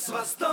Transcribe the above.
с востока.